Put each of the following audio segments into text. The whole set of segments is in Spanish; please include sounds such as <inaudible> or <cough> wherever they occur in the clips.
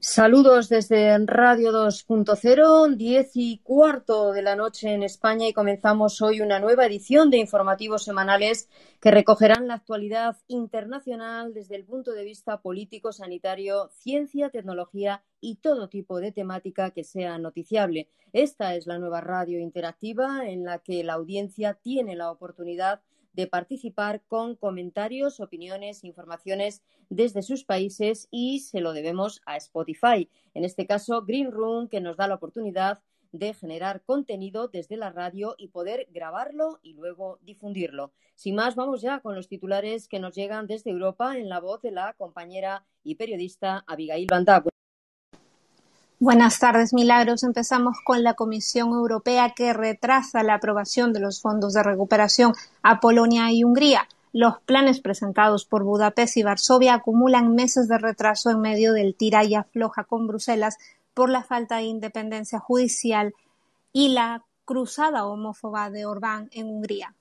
Saludos desde Radio 2.0, diez y cuarto de la noche en España y comenzamos hoy una nueva edición de informativos semanales que recogerán la actualidad internacional desde el punto de vista político, sanitario, ciencia, tecnología y todo tipo de temática que sea noticiable. Esta es la nueva radio interactiva en la que la audiencia tiene la oportunidad participar con comentarios, opiniones, informaciones desde sus países y se lo debemos a Spotify. En este caso, Green Room, que nos da la oportunidad de generar contenido desde la radio y poder grabarlo y luego difundirlo. Sin más, vamos ya con los titulares que nos llegan desde Europa en la voz de la compañera y periodista Abigail Banda. Buenas tardes, Milagros. Empezamos con la Comisión Europea que retrasa la aprobación de los fondos de recuperación a Polonia y Hungría. Los planes presentados por Budapest y Varsovia acumulan meses de retraso en medio del tira y afloja con Bruselas por la falta de independencia judicial y la cruzada homófoba de Orbán en Hungría.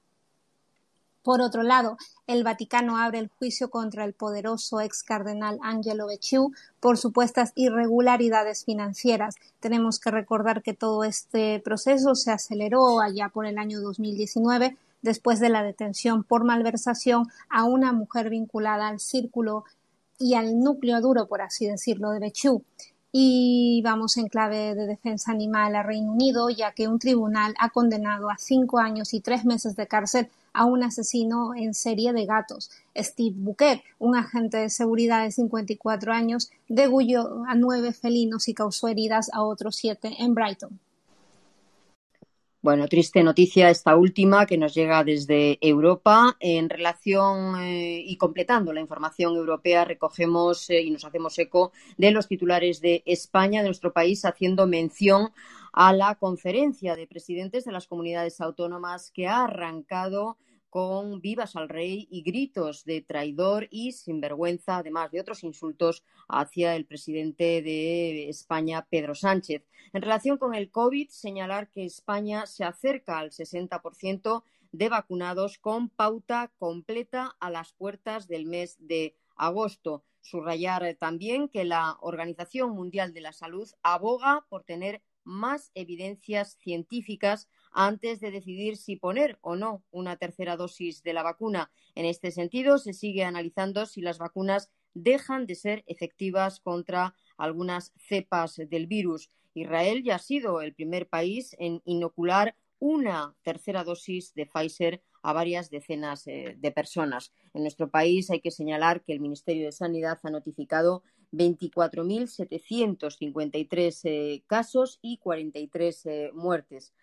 Por otro lado, el Vaticano abre el juicio contra el poderoso ex cardenal Angelo Becciu por supuestas irregularidades financieras. Tenemos que recordar que todo este proceso se aceleró allá por el año 2019 después de la detención por malversación a una mujer vinculada al círculo y al núcleo duro, por así decirlo, de Becciu. Y vamos en clave de defensa animal a Reino Unido, ya que un tribunal ha condenado a cinco años y tres meses de cárcel a un asesino en serie de gatos. Steve Bouquet, un agente de seguridad de 54 años, degulló a nueve felinos y causó heridas a otros siete en Brighton. Bueno, triste noticia esta última que nos llega desde Europa. En relación eh, y completando la información europea, recogemos eh, y nos hacemos eco de los titulares de España, de nuestro país, haciendo mención a la conferencia de presidentes de las comunidades autónomas que ha arrancado con vivas al rey y gritos de traidor y sinvergüenza, además de otros insultos hacia el presidente de España, Pedro Sánchez. En relación con el COVID, señalar que España se acerca al 60% de vacunados con pauta completa a las puertas del mes de agosto. Subrayar también que la Organización Mundial de la Salud aboga por tener más evidencias científicas antes de decidir si poner o no una tercera dosis de la vacuna. En este sentido, se sigue analizando si las vacunas dejan de ser efectivas contra algunas cepas del virus. Israel ya ha sido el primer país en inocular una tercera dosis de Pfizer a varias decenas eh, de personas. En nuestro país hay que señalar que el Ministerio de Sanidad ha notificado 24.753 eh, casos y 43 eh, muertes.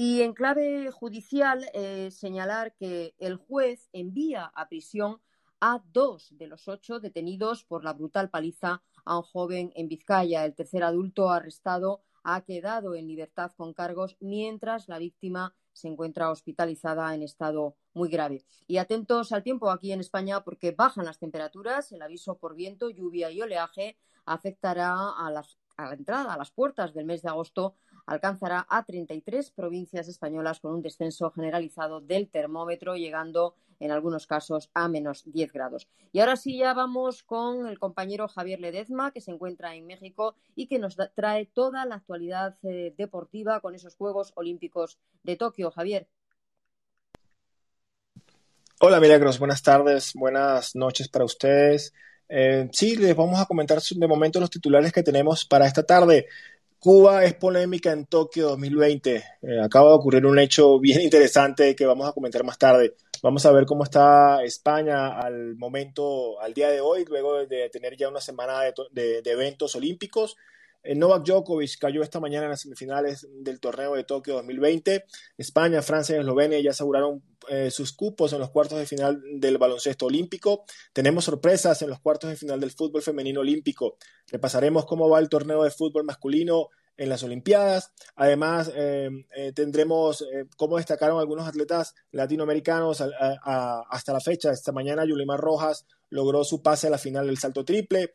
Y en clave judicial, eh, señalar que el juez envía a prisión a dos de los ocho detenidos por la brutal paliza a un joven en Vizcaya. El tercer adulto arrestado ha quedado en libertad con cargos mientras la víctima se encuentra hospitalizada en estado muy grave. Y atentos al tiempo aquí en España porque bajan las temperaturas. El aviso por viento, lluvia y oleaje afectará a, la entrada, a las puertas del mes de agosto, alcanzará a 33 provincias españolas con un descenso generalizado del termómetro, llegando en algunos casos a menos 10 grados. Y ahora sí, ya vamos con el compañero Javier Ledezma, que se encuentra en México y que nos trae toda la actualidad eh, deportiva con esos Juegos Olímpicos de Tokio. Javier. Hola Milagros, buenas tardes, buenas noches para ustedes. Eh, sí, les vamos a comentar de momento los titulares que tenemos para esta tarde. Cuba es polémica en Tokio 2020. Eh, acaba de ocurrir un hecho bien <laughs> interesante que vamos a comentar más tarde. Vamos a ver cómo está España al momento, al día de hoy, luego de tener ya una semana de eventos olímpicos. Eh, Novak Djokovic cayó esta mañana en las semifinales del torneo de Tokio 2020. España, Francia y Eslovenia ya aseguraron eh, sus cupos en los cuartos de final del baloncesto olímpico. Tenemos sorpresas en los cuartos de final del fútbol femenino olímpico. Repasaremos cómo va el torneo de fútbol masculino en las Olimpiadas. Además, eh, tendremos cómo destacaron algunos atletas latinoamericanos hasta la fecha. Esta mañana, Yulimar Rojas logró su pase a la final del salto triple.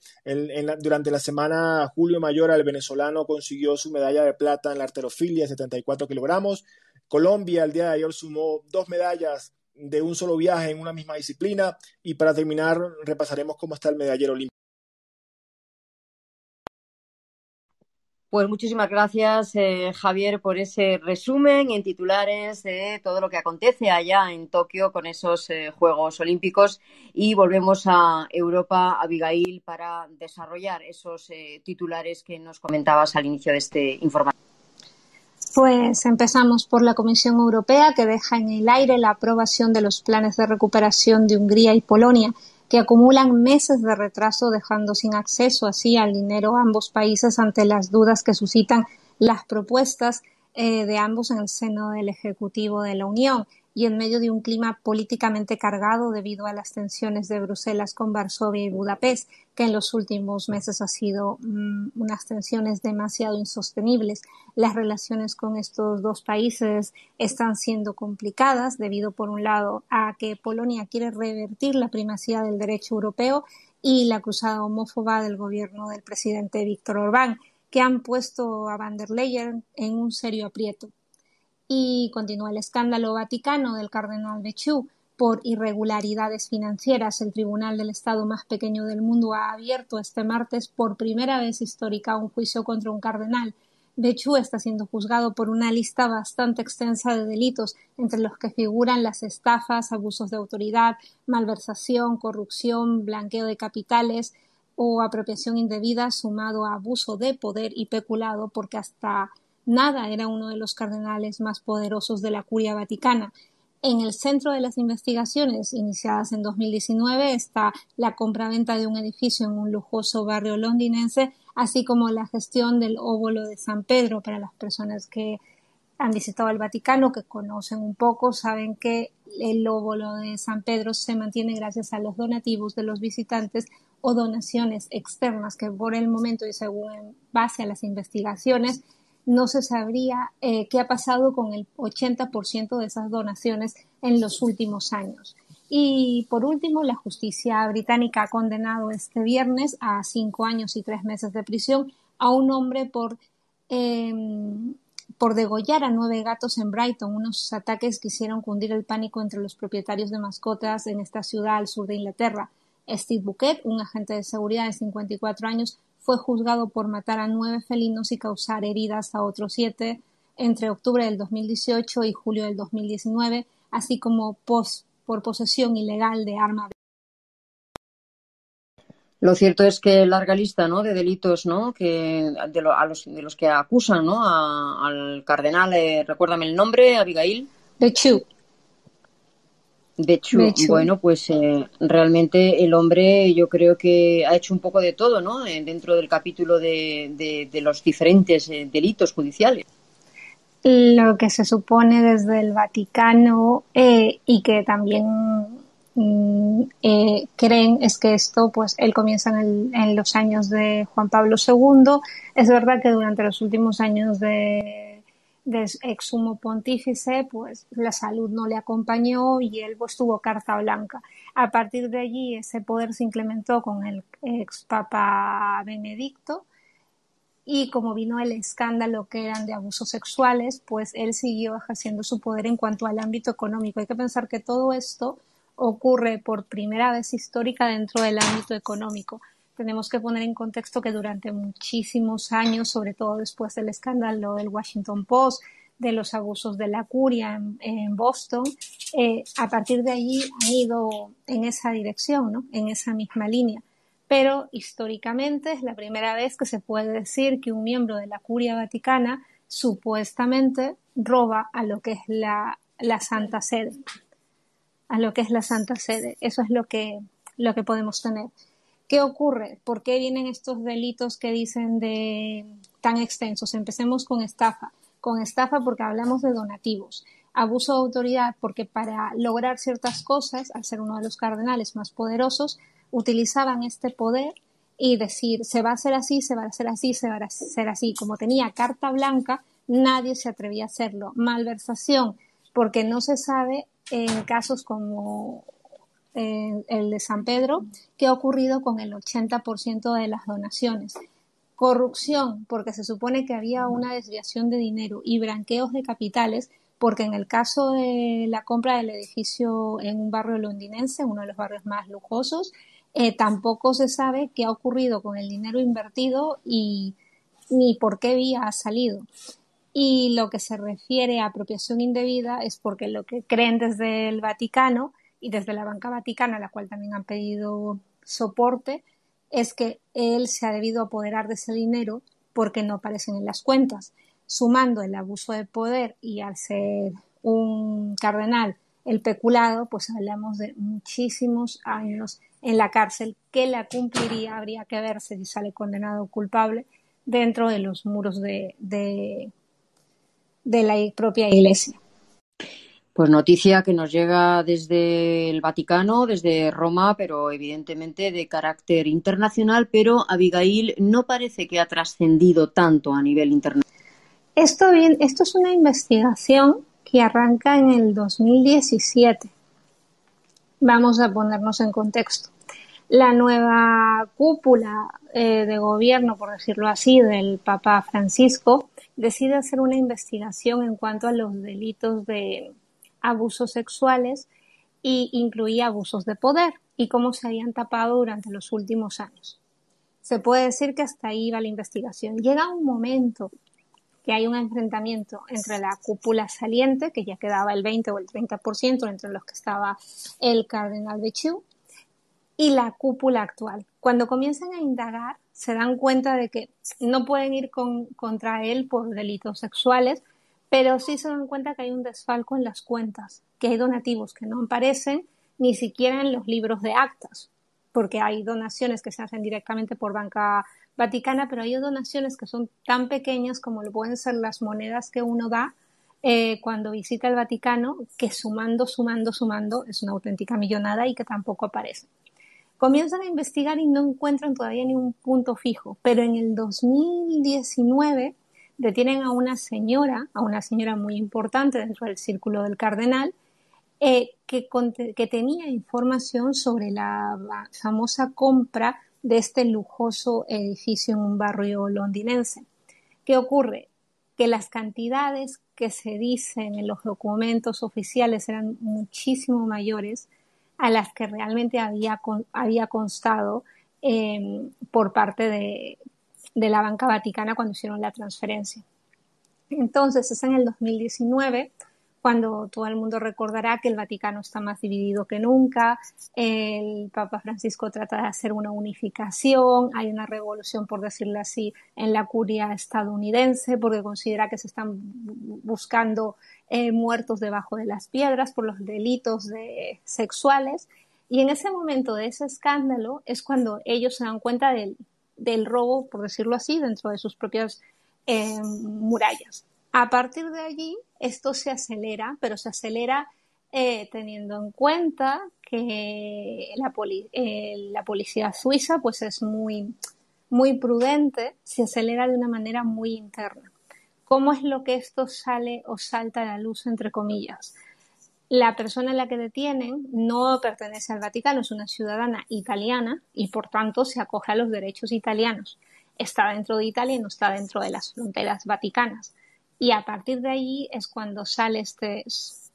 durante la semana Julio Mayora, el venezolano, consiguió su medalla de plata en la arterofilia, 74 kilogramos. Colombia el día de ayer sumó dos medallas de un solo viaje en una misma disciplina. Y para terminar, repasaremos cómo está el medallero olímpico. Pues muchísimas gracias, eh, Javier, por ese resumen en titulares de todo lo que acontece allá en Tokio con esos eh, Juegos Olímpicos. Y volvemos a Europa, Abigail, para desarrollar esos eh, titulares que nos comentabas al inicio de este informativo. Pues empezamos por la Comisión Europea, que deja en el aire la aprobación de los planes de recuperación de Hungría y Polonia que acumulan meses de retraso dejando sin acceso así al dinero a ambos países ante las dudas que suscitan las propuestas eh, de ambos en el seno del Ejecutivo de la Unión y en medio de un clima políticamente cargado debido a las tensiones de Bruselas con Varsovia y Budapest, que en los últimos meses ha sido mm, unas tensiones demasiado insostenibles. Las relaciones con estos dos países están siendo complicadas debido, por un lado, a que Polonia quiere revertir la primacía del derecho europeo y la cruzada homófoba del gobierno del presidente Víctor Orbán, que han puesto a van der Leyen en un serio aprieto. Y continúa el escándalo vaticano del cardenal Bechu por irregularidades financieras. El Tribunal del Estado más pequeño del mundo ha abierto este martes por primera vez histórica un juicio contra un cardenal. Bechu está siendo juzgado por una lista bastante extensa de delitos, entre los que figuran las estafas, abusos de autoridad, malversación, corrupción, blanqueo de capitales o apropiación indebida, sumado a abuso de poder y peculado, porque hasta Nada era uno de los cardenales más poderosos de la curia vaticana. En el centro de las investigaciones iniciadas en 2019 está la compraventa de un edificio en un lujoso barrio londinense, así como la gestión del óvulo de San Pedro para las personas que han visitado el Vaticano, que conocen un poco, saben que el óvulo de San Pedro se mantiene gracias a los donativos de los visitantes o donaciones externas que por el momento y según base a las investigaciones no se sabría eh, qué ha pasado con el 80% de esas donaciones en los últimos años. Y por último, la justicia británica ha condenado este viernes a cinco años y tres meses de prisión a un hombre por, em, por degollar a nueve gatos en Brighton, unos ataques que hicieron cundir el pánico entre los propietarios de mascotas en esta ciudad al sur de Inglaterra. Steve Bouquet, un agente de seguridad de 54 años, fue juzgado por matar a nueve felinos y causar heridas a otros siete entre octubre del 2018 y julio del 2019, así como por posesión ilegal de arma. Lo cierto es que larga lista ¿no? de delitos ¿no? que, de, a los, de los que acusan ¿no? al cardenal, eh, recuérdame el nombre, Abigail. De hecho, bueno, pues eh, realmente el hombre yo creo que ha hecho un poco de todo, ¿no? Eh, dentro del capítulo de, de, los diferentes eh, delitos judiciales. Lo que se supone desde el Vaticano y que también mm, creen es que esto, pues, él comienza en, en los años de Juan Pablo II. Es verdad que durante los últimos años de del ex sumo pontífice, pues la salud no le acompañó y él pues tuvo carta blanca. A partir de allí ese poder se implementó con el ex papa Benedicto y como vino el escándalo que eran de abusos sexuales, pues él siguió ejerciendo su poder en cuanto al ámbito económico. Hay que pensar que todo esto ocurre por primera vez histórica dentro del ámbito económico tenemos que poner en contexto que durante muchísimos años, sobre todo después del escándalo del Washington Post, de los abusos de la curia en, Boston, eh, a partir de allí han ido en esa dirección, ¿no? en esa misma línea. Pero históricamente es la primera vez que se puede decir que un miembro de la curia vaticana supuestamente roba a lo que es la, la Santa Sede. A lo que es la Santa Sede. Eso es lo que, lo que podemos tener. ¿Qué ocurre? ¿Por qué vienen estos delitos que dicen de tan extensos? Empecemos con estafa. Con estafa porque hablamos de donativos. Abuso de autoridad porque para lograr ciertas cosas, al ser uno de los cardenales más poderosos, utilizaban este poder y decir, se va a hacer así, se va a hacer así, se va a hacer así. Como tenía carta blanca, nadie se atrevía a hacerlo. Malversación, porque no se sabe en casos como el de San Pedro, qué ha ocurrido con el 80% de las donaciones. Corrupción, porque se supone que había una desviación de dinero y branqueos de capitales, porque en el caso de la compra del edificio en un barrio londinense, uno de los barrios más lujosos, eh, tampoco se sabe qué ha ocurrido con el dinero invertido y ni por qué vía ha salido. Y lo que se refiere a apropiación indebida es porque lo que creen desde el Vaticano y desde la banca vaticana, a la cual también han pedido soporte, es que él se ha debido apoderar de ese dinero porque no aparecen en las cuentas. Sumando el abuso de poder y al ser un cardenal el peculado, pues hablamos de muchísimos años en la cárcel que la cumpliría, habría que verse si sale condenado o culpable dentro de los muros de, de, de la propia iglesia. Pues noticia que nos llega desde el Vaticano, desde Roma, pero evidentemente de carácter internacional, pero Abigail no parece que ha trascendido tanto a nivel internacional. Esto, bien, esto es una investigación que arranca en el 2017. Vamos a ponernos en contexto. La nueva cúpula eh, de gobierno, por decirlo así, del Papa Francisco, decide hacer una investigación en cuanto a los delitos de abusos sexuales y incluía abusos de poder y cómo se habían tapado durante los últimos años. Se puede decir que hasta ahí va la investigación. Llega un momento que hay un enfrentamiento entre la cúpula saliente, que ya quedaba el 20 o el 30% entre los que estaba el cardenal Bechu, y la cúpula actual. Cuando comienzan a indagar, se dan cuenta de que no pueden ir contra él por delitos sexuales, pero sí se dan cuenta que hay un desfalco en las cuentas, que hay donativos que no aparecen ni siquiera en los libros de actas, porque hay donaciones que se hacen directamente por banca vaticana, pero hay donaciones que son tan pequeñas como lo pueden ser las monedas que uno da eh, cuando visita el Vaticano, que sumando, sumando, sumando es una auténtica millonada y que tampoco aparecen. Comienzan a investigar y no encuentran todavía ni un punto fijo, pero en el 2019 detienen a una señora, a una señora muy importante dentro del círculo del cardenal, eh, que, tenía información sobre la famosa compra de este lujoso edificio en un barrio londinense. ¿Qué ocurre? Que las cantidades que se dicen en los documentos oficiales eran muchísimo mayores a las que realmente había, había constado eh, por parte de, de la banca vaticana cuando hicieron la transferencia. Entonces es en el 2019 cuando todo el mundo recordará que el Vaticano está más dividido que nunca, el Papa Francisco trata de hacer una unificación, hay una revolución, por decirlo así, en la curia estadounidense, porque considera que se están buscando eh, muertos debajo de las piedras por los delitos de, sexuales. Y en ese momento de ese escándalo es cuando ellos se dan cuenta del, del robo, por decirlo así, dentro de sus propias eh, murallas. A partir de allí, esto se acelera, pero se acelera eh, teniendo en cuenta que la, eh, la, policía suiza pues es muy, muy prudente, se acelera de una manera muy interna. ¿Cómo es lo que esto sale o salta a la luz, entre comillas? La persona en la que detienen no pertenece al Vaticano, es una ciudadana italiana y por tanto se acoge a los derechos italianos. Está dentro de Italia y no está dentro de las fronteras vaticanas. Y a partir de ahí es cuando sale este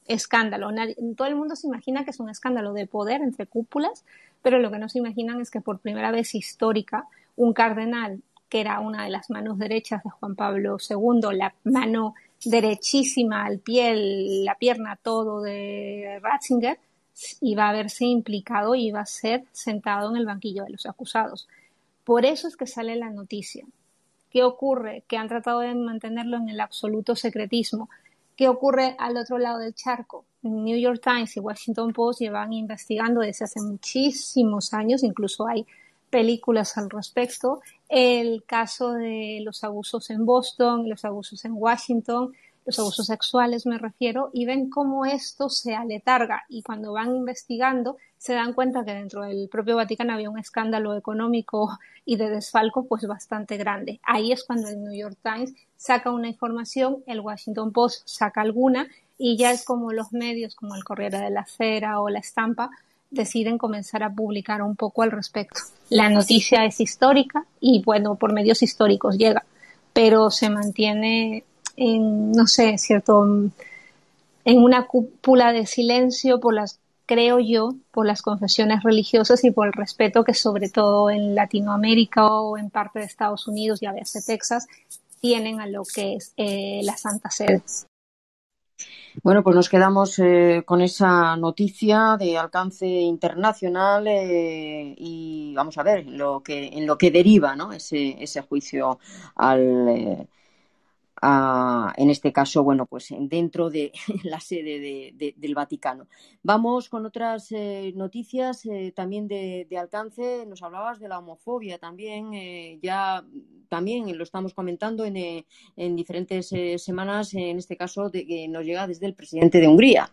escándalo. todo el mundo se imagina que es un escándalo de poder entre cúpulas, pero lo que no se imaginan es que por primera vez histórica un cardenal que era una de las manos derechas de Juan Pablo II, la mano derechísima al pie, la pierna todo de Ratzinger, iba a verse implicado y iba a ser sentado en el banquillo de los acusados. Por eso es que sale la noticia. ¿Qué ocurre? Que han tratado de mantenerlo en el absoluto secretismo. ¿Qué ocurre al otro lado del charco? New York Times y Washington Post llevan investigando desde hace muchísimos años, incluso hay películas al respecto, el caso de los abusos en Boston, los abusos en Washington, los abusos sexuales me refiero, y ven cómo esto se aletarga y cuando van investigando se dan cuenta que dentro del propio Vaticano había un escándalo económico y de desfalco pues bastante grande. Ahí es cuando el New York Times saca una información, el Washington Post saca alguna y ya es como los medios como el Corriere de la Cera o la Estampa deciden comenzar a publicar un poco al respecto. La noticia es histórica y bueno, por medios históricos llega, pero se mantiene en, no sé, cierto, en una cúpula de silencio por las creo yo, por las confesiones religiosas y por el respeto que sobre todo en Latinoamérica o en parte de Estados Unidos, ya veas Texas, tienen a lo que es eh, la Santa Sede. Bueno, pues nos quedamos eh, con esa noticia de alcance internacional eh, y vamos a ver lo que, en lo que deriva ¿no? ese, ese juicio al en este caso, bueno, pues dentro de <laughs> la sede del Vaticano. Vamos con otras eh, noticias eh, también de, alcance. Nos hablabas de la homofobia también, eh, ya también lo estamos comentando en, en diferentes semanas, en este caso de, que nos llega desde el presidente de Hungría.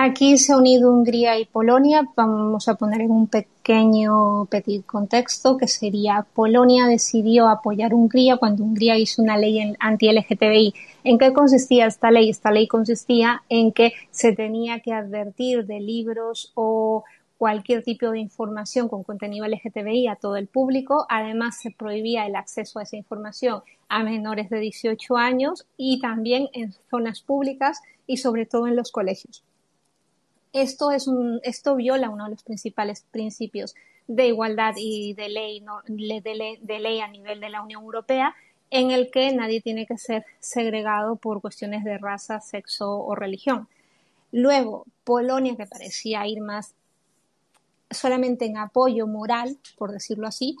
Aquí se ha unido Hungría y Polonia. Vamos a poner en un pequeño petit contexto que sería Polonia decidió apoyar Hungría cuando Hungría hizo una ley anti-LGTBI. ¿En qué consistía esta ley? Esta ley consistía en que se tenía que advertir de libros o cualquier tipo de información con contenido LGTBI a todo el público. Además, se prohibía el acceso a esa información a menores de 18 años y también en zonas públicas y sobre todo en los colegios. Esto, es un, esto viola uno de los principales principios de igualdad y de ley, de, ley, a nivel de la Unión Europea, en el que nadie tiene que ser segregado por cuestiones de raza, sexo o religión. Luego, Polonia, que parecía ir más solamente en apoyo moral, por decirlo así,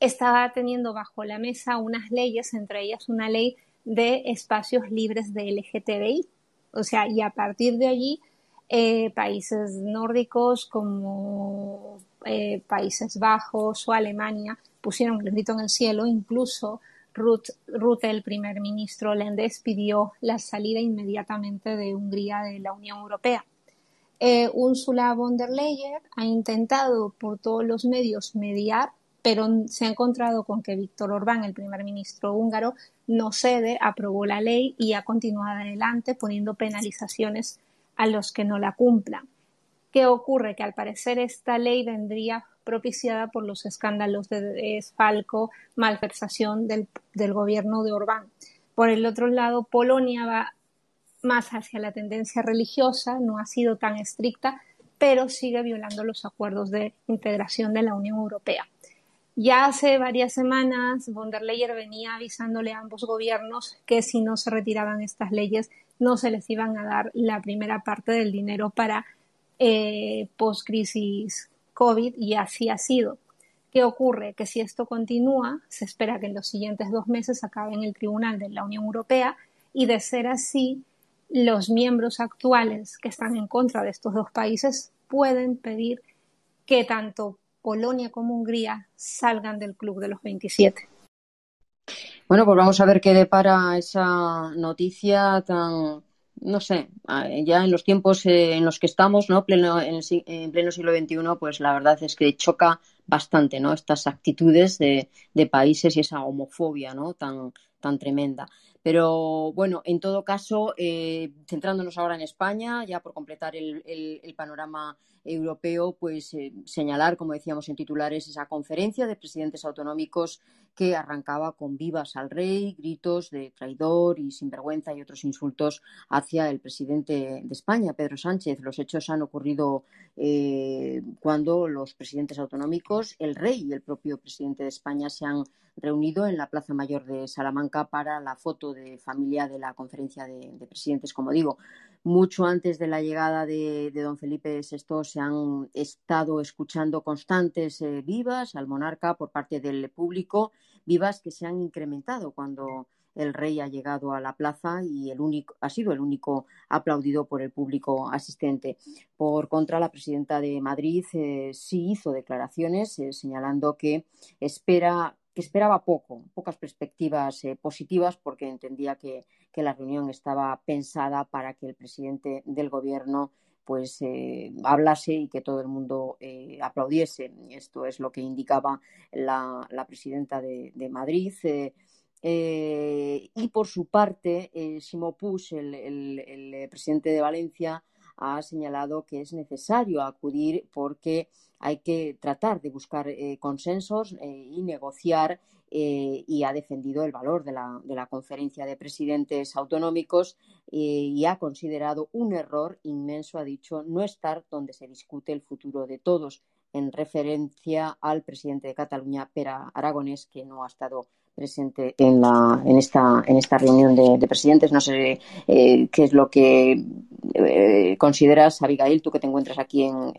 estaba teniendo bajo la mesa unas leyes, entre ellas una ley de espacios libres de LGTBI. O sea, y a partir de allí eh, países nórdicos como eh, Países Bajos o Alemania pusieron el grito en el cielo, incluso Ruth, el primer ministro holandés, pidió la salida inmediatamente de Hungría de la Unión Europea. Eh, Ursula von der Leyen ha intentado por todos los medios mediar, pero se ha encontrado con que Víctor Orbán, el primer ministro húngaro, no cede, aprobó la ley y ha continuado adelante poniendo penalizaciones a los que no la cumplan. ¿Qué ocurre? Que al parecer esta ley vendría propiciada por los escándalos de desfalco, malversación del, del gobierno de Orbán. Por el otro lado, Polonia va más hacia la tendencia religiosa, no ha sido tan estricta, pero sigue violando los acuerdos de integración de la Unión Europea. Ya hace varias semanas, von der Leyen venía avisándole a ambos gobiernos que si no se retiraban estas leyes, no se les iban a dar la primera parte del dinero para eh, post-crisis COVID y así ha sido. ¿Qué ocurre? Que si esto continúa, se espera que en los siguientes dos meses acabe en el Tribunal de la Unión Europea y de ser así, los miembros actuales que están en contra de estos dos países pueden pedir que tanto Polonia como Hungría salgan del club de los 27. Bueno, pues vamos a ver qué depara esa noticia tan, no sé, ya en los tiempos eh, en los que estamos, ¿no? Pleno, en, pleno siglo XXI, pues la verdad es que choca bastante, ¿no? Estas actitudes de, de países y esa homofobia, ¿no? Tan, tan tremenda. Pero bueno, en todo caso, eh, centrándonos ahora en España, ya por completar el, panorama europeo, pues eh, señalar, como decíamos en titulares, esa conferencia de presidentes autonómicos que arrancaba con vivas al rey, gritos de traidor y sinvergüenza y otros insultos hacia el presidente de España, Pedro Sánchez. Los hechos han ocurrido eh, cuando los presidentes autonómicos, el rey y el propio presidente de España se han reunido en la Plaza Mayor de Salamanca para la foto de familia de la conferencia de, presidentes. Como digo, mucho antes de la llegada de, don Felipe VI se han estado escuchando constantes eh, vivas al monarca por parte del público, vivas que se han incrementado cuando el rey ha llegado a la plaza y el único, ha sido el único aplaudido por el público asistente. Por contra, la presidenta de Madrid eh, sí hizo declaraciones eh, señalando que espera que esperaba poco, pocas perspectivas positivas porque entendía que, la reunión estaba pensada para que el presidente del gobierno pues hablase y que todo el mundo aplaudiese. Esto es lo que indicaba la, presidenta de, Madrid. Eh, y por su parte, eh, Ximo el, el, presidente de Valencia, ha señalado que es necesario acudir porque hay que tratar de buscar eh, consensos y negociar eh, y ha defendido el valor de la, de la conferencia de presidentes autonómicos eh, y ha considerado un error inmenso, ha dicho, no estar donde se discute el futuro de todos, en referencia al presidente de Cataluña, Pera Aragonés, que no ha estado presente en, la, en, esta, en esta reunión de, presidentes. No sé eh, qué es lo que consideras, Abigail, tú que te encuentras aquí en.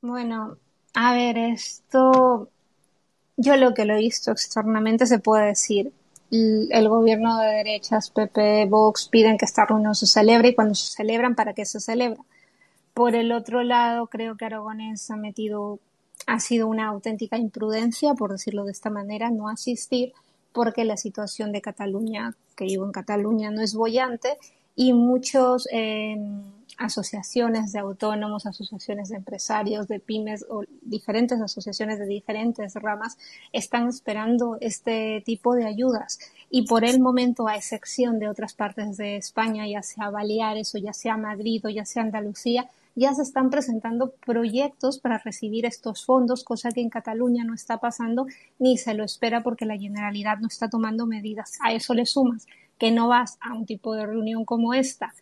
Bueno, a ver, esto, yo lo que lo he visto externamente se puede decir. El gobierno de derechas, PP, Vox, piden que esta reunión se celebre y cuando se celebran, ¿para qué se celebra? Por el otro lado, creo que Aragonés ha metido, ha sido una auténtica imprudencia, por decirlo de esta manera, no asistir, porque la situación de Cataluña, que vivo en Cataluña, no es bollante y muchos eh, asociaciones de autónomos, asociaciones de empresarios, de pymes o diferentes asociaciones de diferentes ramas están esperando este tipo de ayudas. Y por el momento, a excepción de otras partes de España, ya sea Baleares o ya sea Madrid o ya sea Andalucía, ya se están presentando proyectos para recibir estos fondos, cosa que en Cataluña no está pasando ni se lo espera porque la Generalidad no está tomando medidas. A eso le sumas que no vas a un tipo de reunión como esta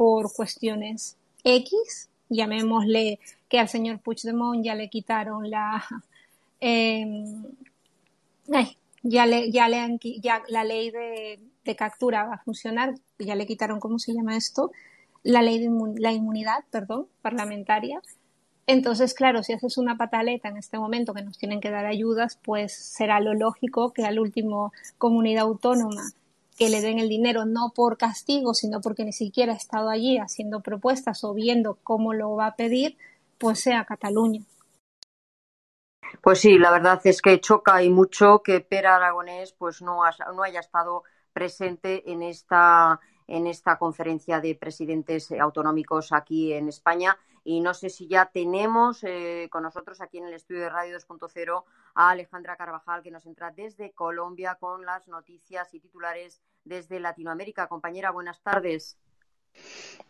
por cuestiones X, llamémosle que al señor Puigdemont ya le quitaron la <laughs> em, ya le ya le la ley de, captura va a funcionar, ya le quitaron cómo se llama esto, la ley de la inmunidad, perdón, parlamentaria. Entonces, claro, si haces una pataleta en este momento que nos tienen que dar ayudas, pues será lo lógico que al último comunidad autónoma que le den el dinero no por castigo, sino porque ni siquiera ha estado allí haciendo propuestas o viendo cómo lo va a pedir, pues sea Cataluña. Pues sí, la verdad es que choca y mucho que Pera Aragonés pues no, no haya estado presente en esta en esta conferencia de presidentes autonómicos aquí en España. Y no sé si ya tenemos eh, con nosotros aquí en el estudio de Radio 2.0 a Alejandra Carvajal, que nos entra desde Colombia con las noticias y titulares desde Latinoamérica. Compañera, buenas tardes.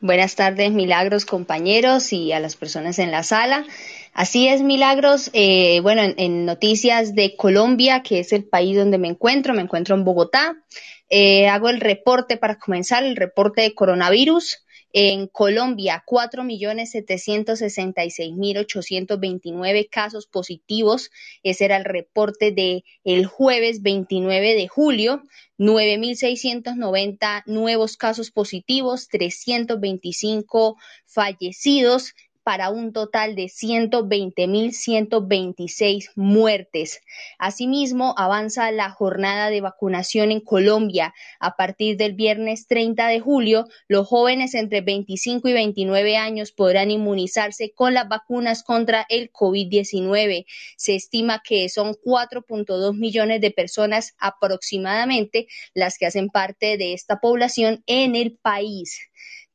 Buenas tardes, Milagros, compañeros y a las personas en la sala. Así es, Milagros. Eh, bueno, en, noticias de Colombia, que es el país donde me encuentro, me encuentro en Bogotá. Eh, hago el reporte para comenzar, el reporte de coronavirus. En Colombia, 4.766.829 casos positivos. Ese era el reporte de el jueves 29 de julio. 9.690 nuevos casos positivos, 325 fallecidos, para un total de 120.126 muertes. Asimismo, avanza la jornada de vacunación en Colombia. A partir del viernes 30 de julio, los jóvenes entre 25 y 29 años podrán inmunizarse con las vacunas contra el COVID-19. Se estima que son 4.2 millones de personas aproximadamente las que hacen parte de esta población en el país.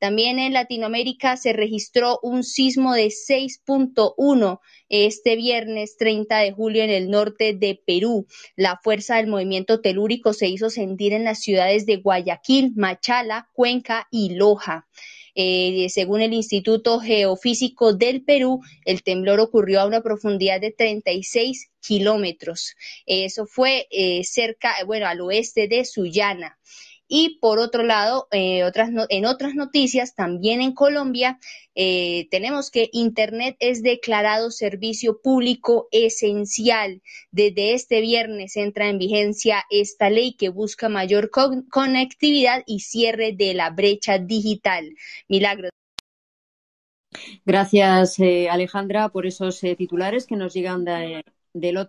También en Latinoamérica se registró un sismo de 6.1 este viernes 30 de julio en el norte de Perú. La fuerza del movimiento telúrico se hizo sentir en las ciudades de Guayaquil, Machala, Cuenca y Loja. Eh, según el Instituto Geofísico del Perú, el temblor ocurrió a una profundidad de 36 kilómetros. Eso fue eh, cerca, bueno, al oeste de Sullana. Y por otro lado, eh, en otras noticias, también en Colombia, eh, tenemos que Internet es declarado servicio público esencial. Desde este viernes entra en vigencia esta ley que busca mayor conectividad y cierre de la brecha digital. Milagros. Gracias, eh, Alejandra, por esos titulares que nos llegan de,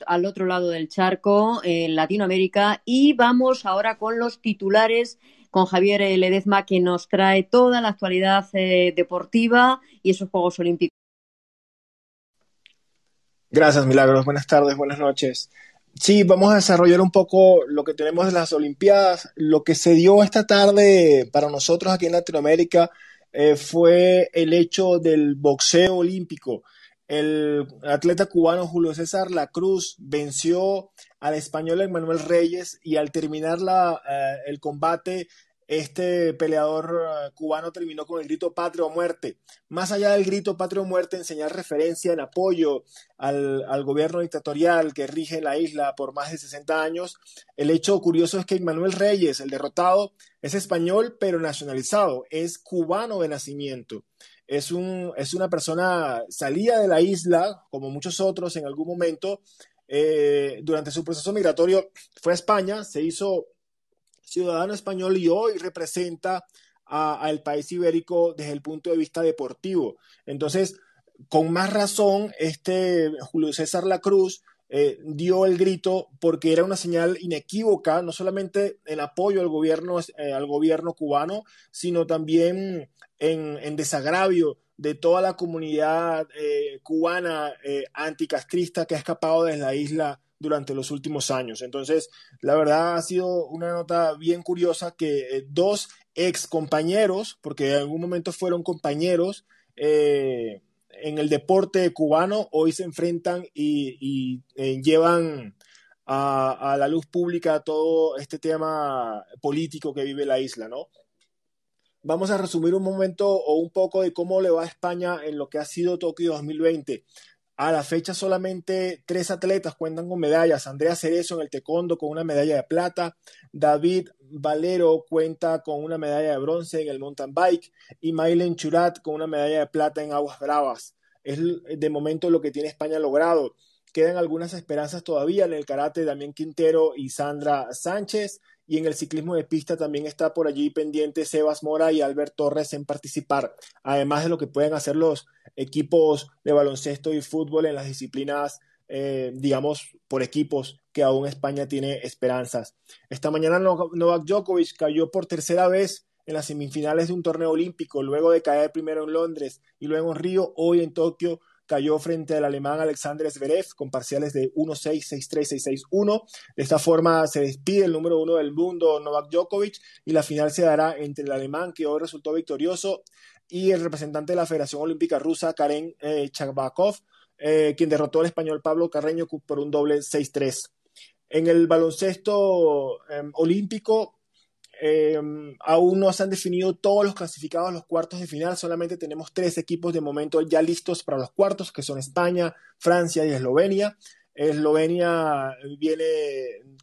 al otro lado del charco, en Latinoamérica. Y vamos ahora con los titulares con Javier Ledezma, que nos trae toda la actualidad eh, deportiva y esos Juegos Olímpicos. Gracias, Milagros. Buenas tardes, buenas noches. Sí, vamos a desarrollar un poco lo que tenemos de las Olimpiadas. Lo que se dio esta tarde para nosotros aquí en Latinoamérica eh, fue el hecho del boxeo olímpico. El atleta cubano Julio César La Cruz venció al español Emmanuel Reyes y al terminar la, eh, el combate este peleador eh, cubano terminó con el grito patria o muerte. Más allá del grito patria o muerte, enseñar referencia en apoyo al, al, gobierno dictatorial que rige la isla por más de 60 años, el hecho curioso es que Manuel Reyes, el derrotado, es español pero nacionalizado, es cubano de nacimiento. Es, un, es una persona salida de la isla, como muchos otros en algún momento, eh, durante su proceso migratorio fue a España, se hizo ciudadano español y hoy representa al país ibérico desde el punto de vista deportivo. Entonces, con más razón, este Julio César Lacruz eh, dio el grito porque era una señal inequívoca, no solamente en apoyo al gobierno, eh, al gobierno cubano, sino también en, desagravio de toda la comunidad eh, cubana anticastrista que ha escapado de la isla durante los últimos años. Entonces, la verdad ha sido una nota bien curiosa que eh, dos ex compañeros, porque en algún momento fueron compañeros eh, en el deporte cubano, hoy se enfrentan y, eh, llevan a, a, la luz pública todo este tema político que vive la isla, ¿no? Vamos a resumir un momento o un poco de cómo le va a España en lo que ha sido Tokio 2020. A la fecha solamente tres atletas cuentan con medallas. Andrea Cerezo en el taekwondo con una medalla de plata. David Valero cuenta con una medalla de bronce en el mountain bike. Y Mailen Churat con una medalla de plata en aguas bravas. Es de momento lo que tiene España logrado. Quedan algunas esperanzas todavía en el karate Damián Quintero y Sandra Sánchez y en el ciclismo de pista también está por allí pendiente Sebas Mora y Albert Torres en participar, además de lo que pueden hacer los equipos de baloncesto y fútbol en las disciplinas, eh, digamos, por equipos que aún España tiene esperanzas. Esta mañana Novak Djokovic cayó por tercera vez en las semifinales de un torneo olímpico, luego de caer primero en Londres y luego en Río, hoy en Tokio cayó frente al alemán Alexander Zverev con parciales de 1-6, 6-3, 6-6-1. De esta forma se despide el número uno del mundo, Novak Djokovic, y la final se dará entre el alemán, que hoy resultó victorioso, y el representante de la Federación Olímpica Rusa, Karen eh, Charbakov, eh, quien derrotó al español Pablo Carreño por un doble 6-3. En el baloncesto em, olímpico, eh, aún no se han definido todos los clasificados a los cuartos de final, solamente tenemos tres equipos de momento ya listos para los cuartos, que son España, Francia y Eslovenia. Eslovenia viene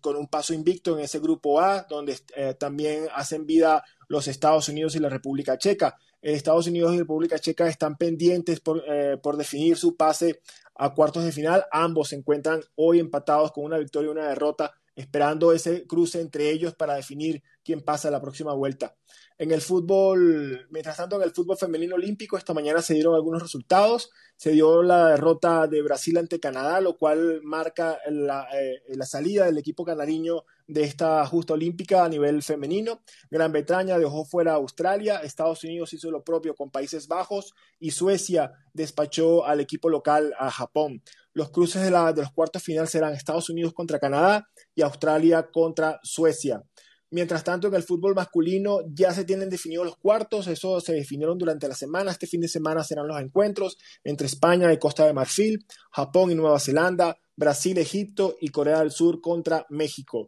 con un paso invicto en ese grupo A, donde eh, también hacen vida los Estados Unidos y la República Checa. Estados Unidos y República Checa están pendientes eh, por, definir su pase a cuartos de final. Ambos se encuentran hoy empatados con una victoria y una derrota esperando ese cruce entre ellos para definir quién pasa la próxima vuelta. En el fútbol, mientras tanto, en el fútbol femenino olímpico, esta mañana se dieron algunos resultados. Se dio la derrota de Brasil ante Canadá, lo cual marca la, eh, salida del equipo canariño de esta justa olímpica a nivel femenino. Gran Bretaña dejó fuera a Australia, Estados Unidos hizo lo propio con Países Bajos y Suecia despachó al equipo local a Japón. Los cruces de, la, de los cuartos final serán Estados Unidos contra Canadá y Australia contra Suecia. Mientras tanto, en el fútbol masculino ya se tienen definidos los cuartos, eso se definieron durante la semana. Este fin de semana serán los encuentros entre España y Costa de Marfil, Japón y Nueva Zelanda, Brasil, Egipto y Corea del Sur contra México.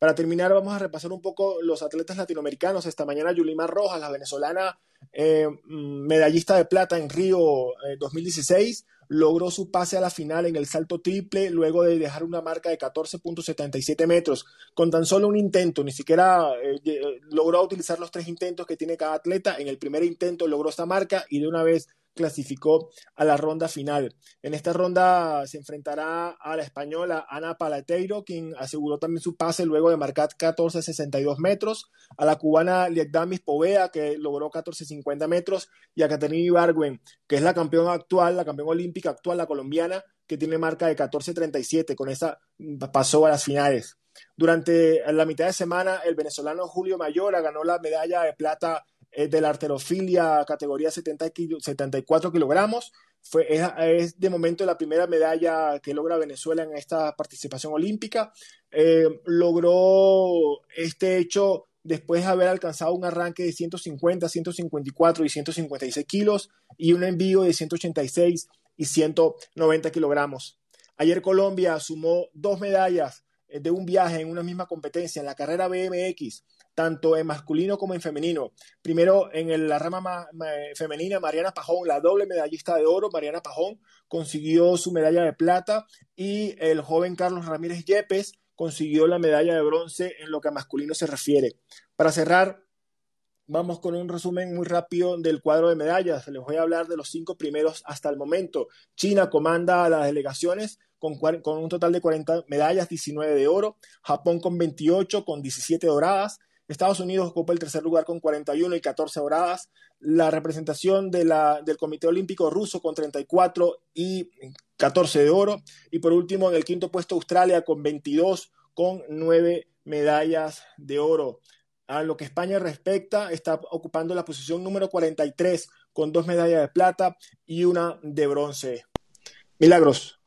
Para terminar, vamos a repasar un poco los atletas latinoamericanos. Esta mañana, Yulimar Rojas, la venezolana eh, mm, medallista de plata en Río 2016, eh, logró su pase a la final en el salto triple luego de dejar una marca de 14.77 metros con tan solo un intento, ni siquiera eh, logró utilizar los tres intentos que tiene cada atleta. En el primer intento logró esta marca y de una vez clasificó a la ronda final. En esta ronda se enfrentará a la española Ana Palateiro, quien aseguró también su pase luego de marcar 14.62 metros, a la cubana Lietdamis Povea, que logró 14.50 metros, y a Caterina Ibargüen, que es la campeona actual, la campeona olímpica actual, la colombiana, que tiene marca de 14.37. Con esa pasó a las finales. Durante la mitad de semana, el venezolano Julio Mayora ganó la medalla de plata eh, de la arterofilia categoría 70 74 kilogramos. Fue, es, de momento la primera medalla que logra Venezuela en esta participación olímpica. Eh, logró este hecho después de haber alcanzado un arranque de 150, 154 y 156 kilos y un envío de 186 y 190 kilogramos. Ayer Colombia sumó dos medallas eh, de un viaje en una misma competencia en la carrera BMX tanto en masculino como en femenino. Primero, en la rama femenina, Mariana Pajón, la doble medallista de oro, Mariana Pajón consiguió su medalla de plata y el joven Carlos Ramírez Yepes consiguió la medalla de bronce en lo que a masculino se refiere. Para cerrar, vamos con un resumen muy rápido del cuadro de medallas. Les voy a hablar de los cinco primeros hasta el momento. China comanda las delegaciones con, con un total de 40 medallas, 19 de oro. Japón con 28, con 17 doradas. Estados Unidos ocupa el tercer lugar con 41 y 14 doradas. La representación del Comité Olímpico Ruso con 34 y 14 de oro. Y por último, en el quinto puesto Australia con 22 con 9 medallas de oro. A lo que España respecta, está ocupando la posición número 43 con dos medallas de plata y una de bronce. Milagros.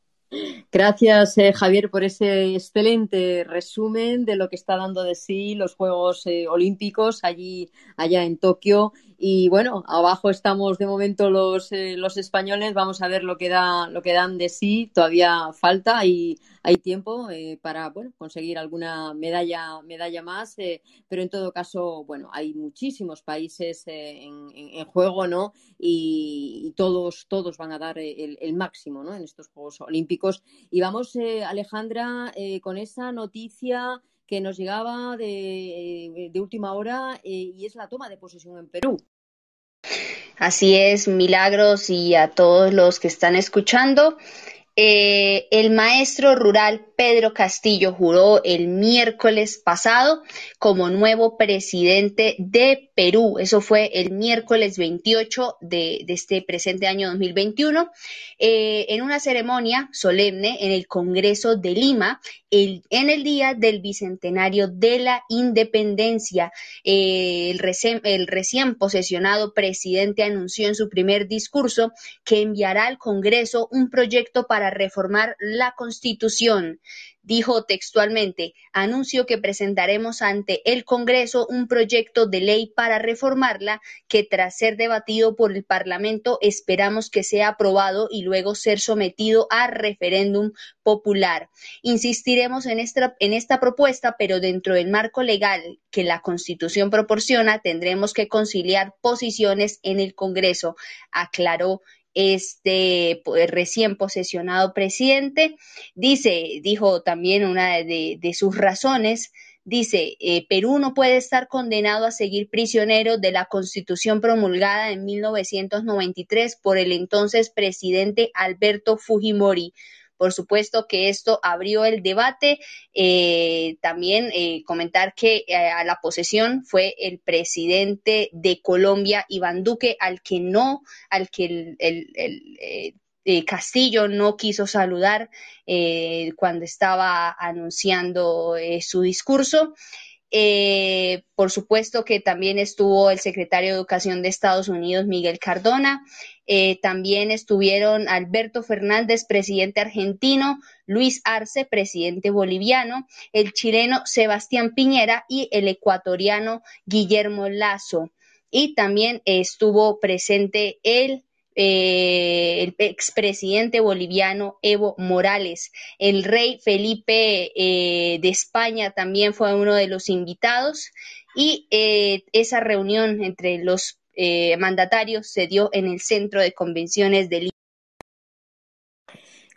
Gracias, eh, Javier, por ese excelente resumen de lo que está dando de sí los Juegos eh, Olímpicos allí, allá en Tokio. Y bueno, abajo estamos de momento los, eh, los españoles. Vamos a ver lo que, da, lo que dan de sí. Todavía falta y hay tiempo eh, para bueno, conseguir alguna medalla, medalla más, eh, pero en todo caso, bueno, hay muchísimos países eh, en, juego, ¿no? Y, todos, todos van a dar el, máximo, ¿no? En estos Juegos Olímpicos. Y vamos, Alejandra, con esa noticia que nos llegaba de, de última hora y es la toma de posesión en Perú. Así es, Milagros y a todos los que están escuchando. Eh, el maestro rural Pedro Castillo juró el miércoles pasado como nuevo presidente de Perú. Eso fue el miércoles 28 de, este presente año 2021, eh, en una ceremonia solemne en el Congreso de Lima, en el día del bicentenario de la independencia. Eh, el, el recién posesionado presidente anunció en su primer discurso que enviará al Congreso un proyecto para reformar la Constitución. Dijo textualmente, anuncio que presentaremos ante el Congreso un proyecto de ley para reformarla que tras ser debatido por el Parlamento esperamos que sea aprobado y luego ser sometido a referéndum popular. Insistiremos en esta, en esta propuesta, pero dentro del marco legal que la Constitución proporciona tendremos que conciliar posiciones en el Congreso, aclaró este recién posesionado presidente. Dice, dijo también una de, sus razones, dice, eh, Perú no puede estar condenado a seguir prisionero de la constitución promulgada en 1993 por el entonces presidente Alberto Fujimori. Por supuesto que esto abrió el debate. Eh, también eh, comentar que eh, a la posesión fue el presidente de Colombia, Iván Duque, al que no, al que el, Castillo no quiso saludar cuando estaba anunciando su discurso. Eh, por supuesto que también estuvo el secretario de Educación de Estados Unidos, Miguel Cardona. Eh, también estuvieron Alberto Fernández, presidente argentino, Luis Arce, presidente boliviano, el chileno Sebastián Piñera y el ecuatoriano Guillermo Lazo. Y también estuvo presente el eh, el expresidente boliviano Evo Morales. El rey Felipe eh, de España también fue uno de los invitados y eh, esa reunión entre los mandatarios se dio en el Centro de Convenciones de.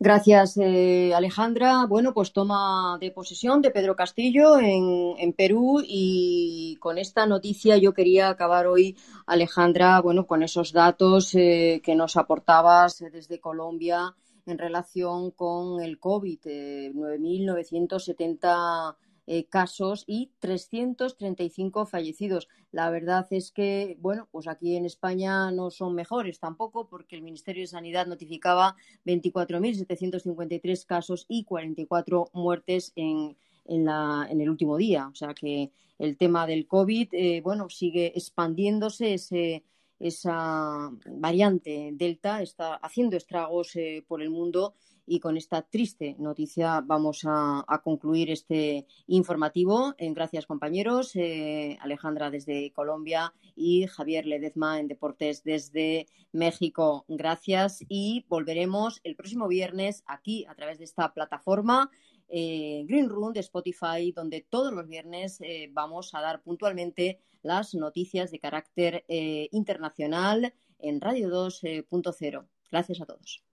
Gracias, eh, Alejandra. Bueno, pues toma de posesión de Pedro Castillo en, Perú y con esta noticia yo quería acabar hoy, Alejandra, bueno, con esos datos eh, que nos aportabas desde Colombia en relación con el COVID, eh, 9.970 eh, casos y 335 fallecidos. La verdad es que, bueno, pues aquí en España no son mejores tampoco porque el Ministerio de Sanidad notificaba 24.753 casos y 44 muertes en, en, la, en el último día. O sea que el tema del COVID, eh, bueno, sigue expandiéndose ese esa variante Delta está haciendo estragos eh, por el mundo y con esta triste noticia vamos a, concluir este informativo. En gracias, compañeros. Eh, Alejandra desde Colombia y Javier Ledezma en Deportes desde México. Gracias y volveremos el próximo viernes aquí a través de esta plataforma Green Room de Spotify, donde todos los viernes vamos a dar puntualmente las noticias de carácter internacional en Radio 2.0. Gracias a todos.